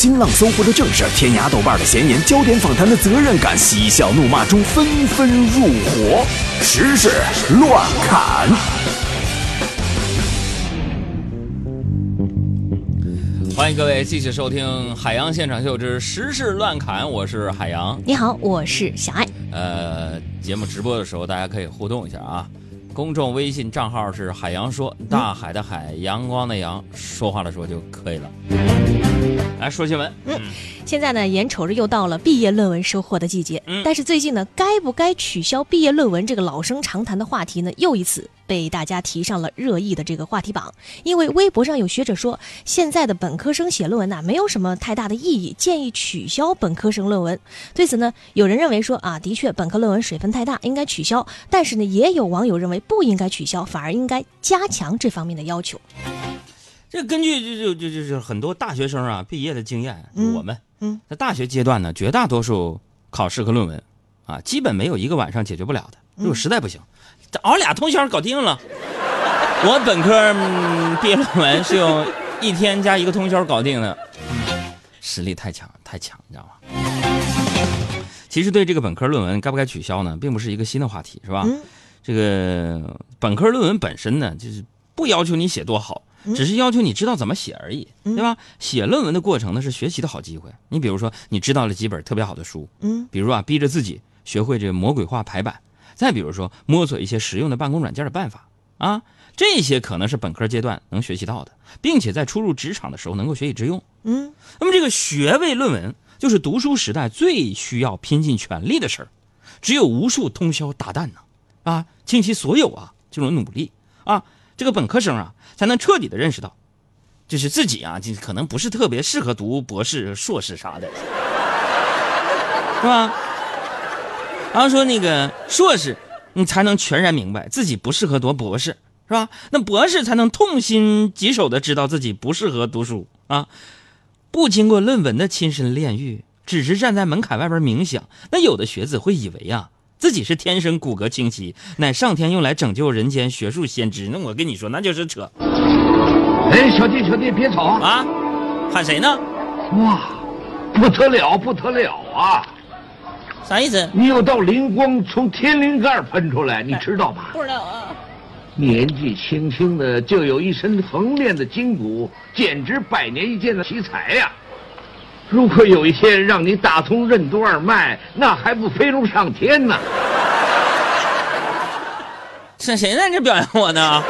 新浪、搜狐的正事，天涯、豆瓣的闲言，焦点访谈的责任感，嬉笑怒骂中纷纷入伙，时事乱砍。欢迎各位继续收听《海洋现场秀之时事乱砍》，我是海洋。你好，我是小爱。呃，节目直播的时候大家可以互动一下啊。公众微信账号是海洋说，大海的海，阳光的阳，说话的说就可以了。来说新闻。嗯，现在呢，眼瞅着又到了毕业论文收获的季节。嗯，但是最近呢，该不该取消毕业论文这个老生常谈的话题呢，又一次被大家提上了热议的这个话题榜。因为微博上有学者说，现在的本科生写论文呐，没有什么太大的意义，建议取消本科生论文。对此呢，有人认为说啊，的确本科论文水分太大，应该取消。但是呢，也有网友认为不应该取消，反而应该加强这方面的要求。这根据就就就就是很多大学生啊毕业的经验，我们嗯在大学阶段呢，绝大多数考试和论文啊，基本没有一个晚上解决不了的。如果实在不行，熬俩通宵搞定了。我本科毕业论文是用一天加一个通宵搞定的，实力太强太强，你知道吗？其实对这个本科论文该不该取消呢，并不是一个新的话题，是吧？这个本科论文本身呢，就是不要求你写多好。只是要求你知道怎么写而已，对吧？写论文的过程呢是学习的好机会。你比如说，你知道了几本特别好的书，嗯，比如啊，逼着自己学会这魔鬼化排版，再比如说摸索一些实用的办公软件的办法啊，这些可能是本科阶段能学习到的，并且在初入职场的时候能够学以致用。嗯，那么这个学位论文就是读书时代最需要拼尽全力的事儿，只有无数通宵达旦呢，啊，倾其所有啊这种努力啊。这个本科生啊，才能彻底的认识到，就是自己啊，就可能不是特别适合读博士、硕士啥的，是吧？然后说那个硕士，你才能全然明白自己不适合读博士，是吧？那博士才能痛心疾首的知道自己不适合读书啊！不经过论文的亲身炼狱，只是站在门槛外边冥想，那有的学子会以为啊。自己是天生骨骼清奇，乃上天用来拯救人间学术先知。那我跟你说，那就是扯。哎，小弟，小弟，别吵啊！喊谁呢？哇，不得了，不得了啊！啥意思？你有道灵光从天灵盖喷出来，你知道吗？不知道啊。年纪轻轻的就有一身横练的筋骨，简直百年一见的奇才呀！如果有一天让你打通任督二脉，那还不飞龙上天呢？是谁在这表扬我呢？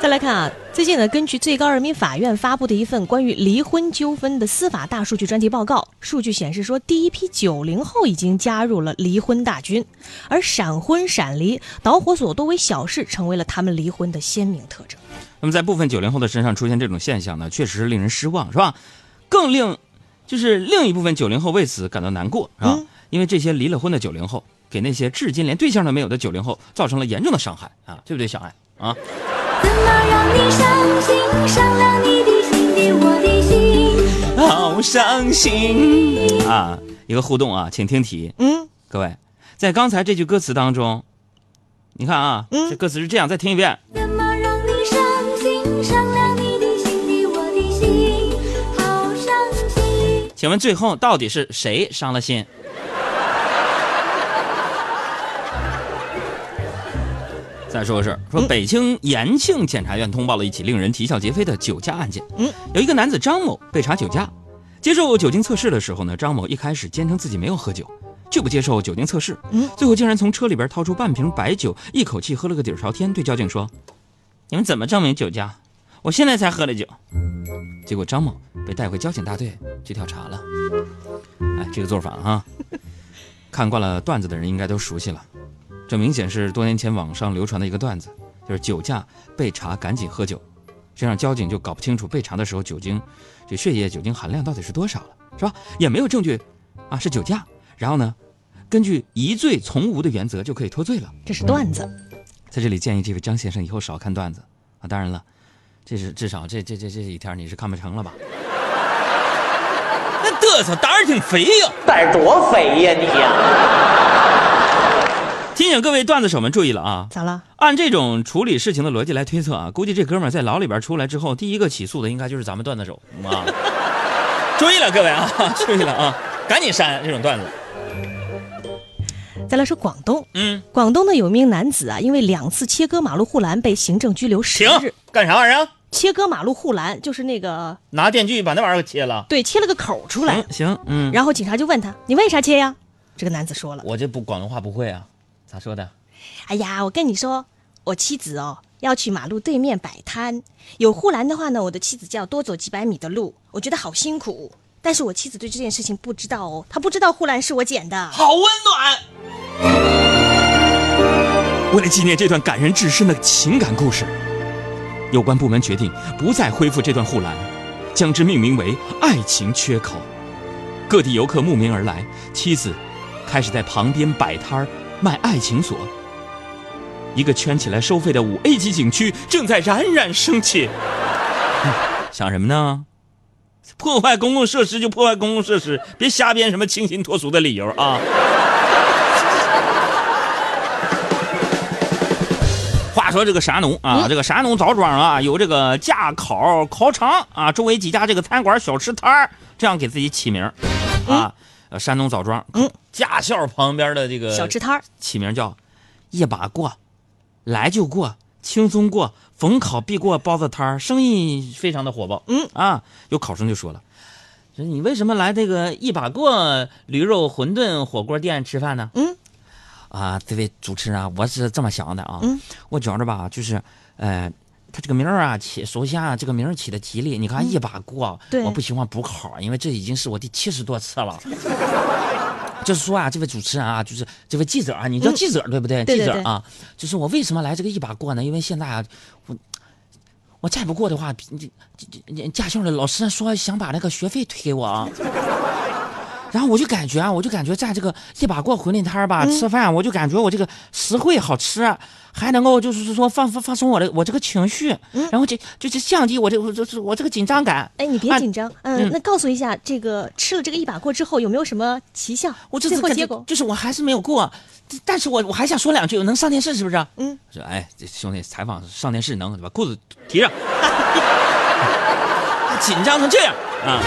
再来看啊，最近呢，根据最高人民法院发布的一份关于离婚纠纷的司法大数据专题报告，数据显示说，第一批九零后已经加入了离婚大军，而闪婚闪离导火索多为小事，成为了他们离婚的鲜明特征。那么，在部分九零后的身上出现这种现象呢，确实是令人失望，是吧？更令，就是另一部分九零后为此感到难过，是吧？因为这些离了婚的九零后，给那些至今连对象都没有的九零后造成了严重的伤害啊，对不对，小爱啊？怎么让你伤心？伤了你的心的，我的心好伤心啊！一个互动啊，请听题。嗯，各位，在刚才这句歌词当中，你看啊，这歌词是这样，再听一遍。怎么让你伤心，伤了你的心，我的心。好伤心请问最后到底是谁伤了心？再说个事儿，说北京延庆检察院通报了一起令人啼笑皆非的酒驾案件。嗯，有一个男子张某被查酒驾，接受酒精测试的时候呢，张某一开始坚称自己没有喝酒，拒不接受酒精测试。嗯，最后竟然从车里边掏出半瓶白酒，一口气喝了个底儿朝天，对交警说：“你们怎么证明酒驾？我现在才喝的酒。”结果张某被带回交警大队去调查了。哎，这个做法啊，看惯了段子的人应该都熟悉了。这明显是多年前网上流传的一个段子，就是酒驾被查赶紧喝酒，这让交警就搞不清楚被查的时候酒精这血液酒精含量到底是多少了，是吧？也没有证据啊是酒驾，然后呢，根据疑罪从无的原则就可以脱罪了。这是段子，在这里建议这位张先生以后少看段子啊。当然了。这是至少这这这这几天你是看不成了吧？那嘚瑟胆儿挺肥呀，胆儿多肥呀你呀！提提醒各位段子手们注意了啊！咋了？按这种处理事情的逻辑来推测啊，估计这哥们儿在牢里边出来之后，第一个起诉的应该就是咱们段子手啊！注意了，各位啊，注意了啊，赶紧删这种段子。再来说广东，嗯，广东呢有一名男子啊，因为两次切割马路护栏被行政拘留十停日。，干啥玩意儿啊？切割马路护栏就是那个拿电锯把那玩意儿给切了。对，切了个口出来行，行，嗯，然后警察就问他：“你为啥切呀？”这个男子说了我这不广东话不会啊，咋说的？：“哎呀，我跟你说，我妻子哦要去马路对面摆摊，有护栏的话呢，我的妻子就要多走几百米的路，我觉得好辛苦。但是我妻子对这件事情不知道哦，她不知道护栏是我捡的。好温暖。为了纪念这段感人至深的情感故事，有关部门决定不再恢复这段护栏，将之命名为“爱情缺口”。各地游客慕名而来，妻子开始在旁边摆摊儿卖爱情锁。一个圈起来收费的五 A 级景区正在冉冉升起。嗯想什么呢？破坏公共设施就破坏公共设施，别瞎编什么清新脱俗的理由啊！话说这个山东啊，这个山东枣庄啊，有这个驾考考场啊，周围几家这个餐馆、小吃摊儿这样给自己起名儿啊。呃，山东枣庄，嗯，驾校旁边的这个小吃摊儿，起名叫“一把过”，来就过，轻松过，逢考必过包子摊儿，生意非常的火爆。嗯啊，有考生就说了，说你为什么来这个一把过驴肉馄饨火锅店吃饭呢？嗯，啊，这位主持人啊，我是这么想的啊，嗯，我觉着吧，就是，呃。他这个名儿啊，起首先啊，这个名儿起的吉利。你看一把过，对我不喜欢补考，因为这已经是我第七十多次了。就是说啊，这位主持人啊，就是这位记者啊，你叫嗯记者、对不对？对对对记者啊，就是我为什么来这个一把过呢？因为现在啊，我我再不过的话，这这这驾校的老师说想把那个学费退给我啊。然后我就感觉啊，我就感觉在这个一把过馄饨摊儿吧、嗯吃饭，我就感觉我这个实惠好吃，还能够就是说放放放松我的我这个情绪，嗯然后就就是降低我这我就是我这个紧张感。哎，你别啊紧张，嗯，嗯那告诉一下，这个吃了这个一把过之后有没有什么奇效？我这次感觉最后结果，就是我还是没有过，但但是我我还想说两句，我能上电视是不是？嗯，说哎，这兄弟采访上电视能把裤子提上，紧张成这样啊！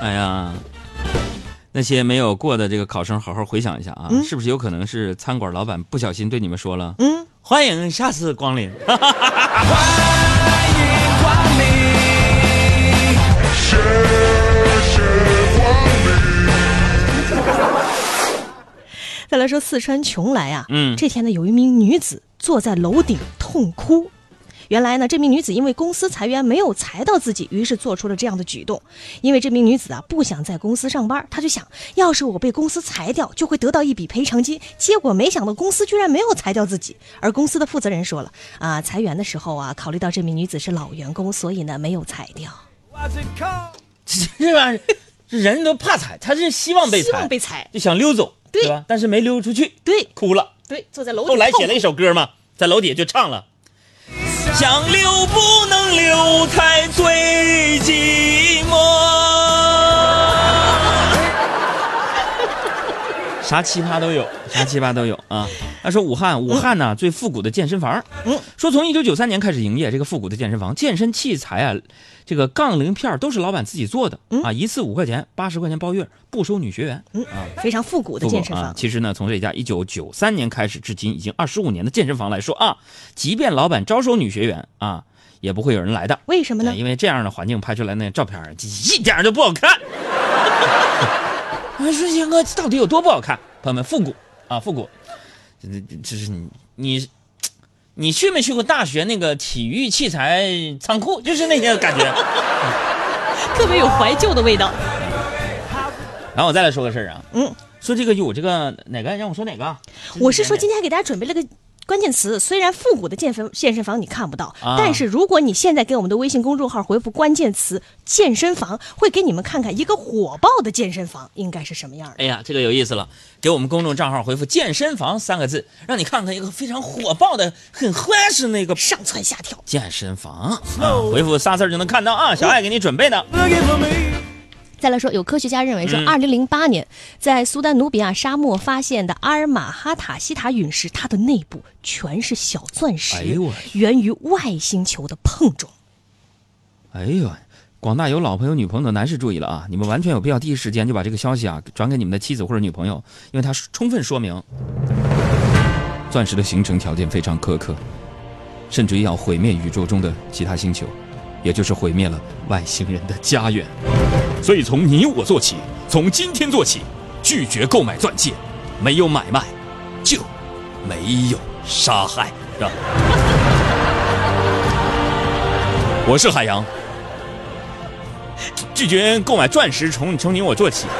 哎呀，那些没有过的这个考生，好好回想一下啊，嗯是不是有可能是餐馆老板不小心对你们说了？嗯，欢迎下次光临。再来说四川邛崃啊，嗯这天呢，有一名女子坐在楼顶痛哭。原来呢，这名女子因为公司裁员没有裁到自己，于是做出了这样的举动。因为这名女子啊不想在公司上班，她就想，要是我被公司裁掉，就会得到一笔赔偿金。结果没想到公司居然没有裁掉自己，而公司的负责人说了啊，裁员的时候啊，考虑到这名女子是老员工，所以呢没有裁掉，这玩意儿，这人都怕踩，他是希望被希踩，望被裁。就想溜走，对吧？但是没溜出去，对哭了。对，坐在楼顶。后来写了一首歌嘛，在楼底下就唱了：想留不能留，才最寂寞。啥奇葩都有，啥奇葩都有啊！他说武汉，武汉呢、最复古的健身房，嗯，说从一九九三年开始营业，这个复古的健身房，健身器材啊，这个杠铃片儿都是老板自己做的、嗯啊，一次五块钱，八十块钱包月，不收女学员。嗯啊，非常复古的健身房。啊。其实呢，从这家一九九三年开始至今已经二十五年的健身房来说啊，即便老板招收女学员啊，也不会有人来的。为什么呢哎？因为这样的环境拍出来那照片儿一点都不好看。我 说杨哥到底有多不好看？朋友们，复古啊，复古，这这这是你你你去没去过大学那个体育器材仓库？就是那些感觉。特别有怀旧的味道。然后我再来说个事儿啊，嗯，说这个有这个哪个让我说哪个啊？我是说今天还给大家准备了个关键词，虽然复古的健身健身房你看不到，啊但是如果你现在给我们的微信公众号回复关键词“健身房”，会给你们看看一个火爆的健身房应该是什么样的。哎呀，这个有意思了！给我们公众账号回复“健身房”三个字，让你看看一个非常火爆的、很欢实那个上蹿下跳，健身房啊！回复仨字儿就能看到啊！小爱给你准备的。再来说，有科学家认为说，二零零八年在苏丹努比亚沙漠发现的阿尔马哈塔西塔陨石，它的内部全是小钻石，哎呦我源于外星球的碰撞。哎呦，广大有老婆有女朋友的男士注意了啊！你们完全有必要第一时间就把这个消息啊转给你们的妻子或者女朋友，因为它充分说明钻石的形成条件非常苛刻，甚至于要毁灭宇宙中的其他星球，也就是毁灭了外星人的家园。所以从你我做起，从今天做起，拒绝购买钻戒，没有买卖，就没有杀害，我是海洋。拒绝购买钻石，从从你我做起。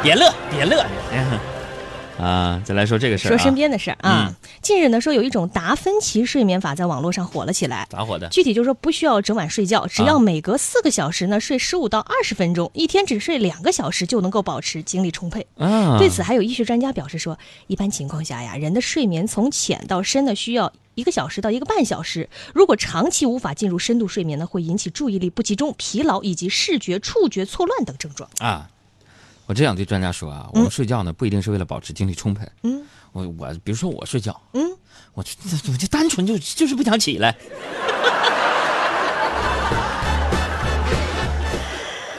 别乐，别乐。啊，再来说这个事儿、啊，说身边的事儿啊。嗯、近日呢，说有一种达芬奇睡眠法在网络上火了起来。咋火的？具体就是说，不需要整晚睡觉，只要每隔四个小时呢睡十五到二十分钟，一天只睡两个小时就能够保持精力充沛。啊，对此还有医学专家表示说，一般情况下呀，人的睡眠从浅到深呢需要一个小时到一个半小时。如果长期无法进入深度睡眠呢，会引起注意力不集中、疲劳以及视觉、触觉错乱等症状。啊。我这样对专家说啊，我们睡觉呢不一定是为了保持精力充沛。嗯，我我比如说我睡觉，嗯，我就我就单纯就就是不想起来。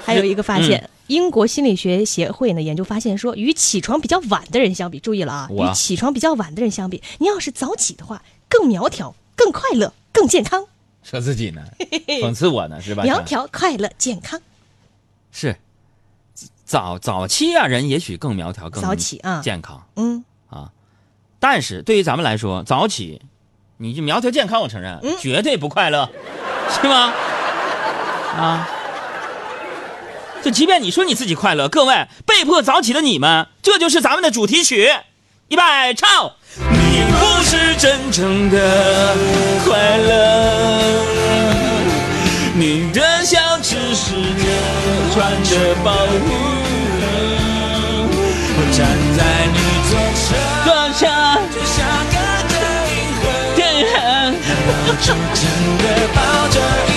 还有一个发现，英国心理学协会呢研究发现说，与起床比较晚的人相比，注意了啊，与起床比较晚的人相比，你要是早起的话，更苗条、更快乐、更健康。说自己呢，讽刺我呢是吧？苗条、快乐、健康，是。早早期啊，人也许更苗条，更早起啊，健康，嗯啊，但是对于咱们来说，早起，你就苗条健康，我承认，嗯绝对不快乐，是吗？啊，就即便你说你自己快乐，各位被迫早起的你们，这就是咱们的主题曲，预备唱。你不是真正的快乐，你的笑只是个穿着保护。真的抱着。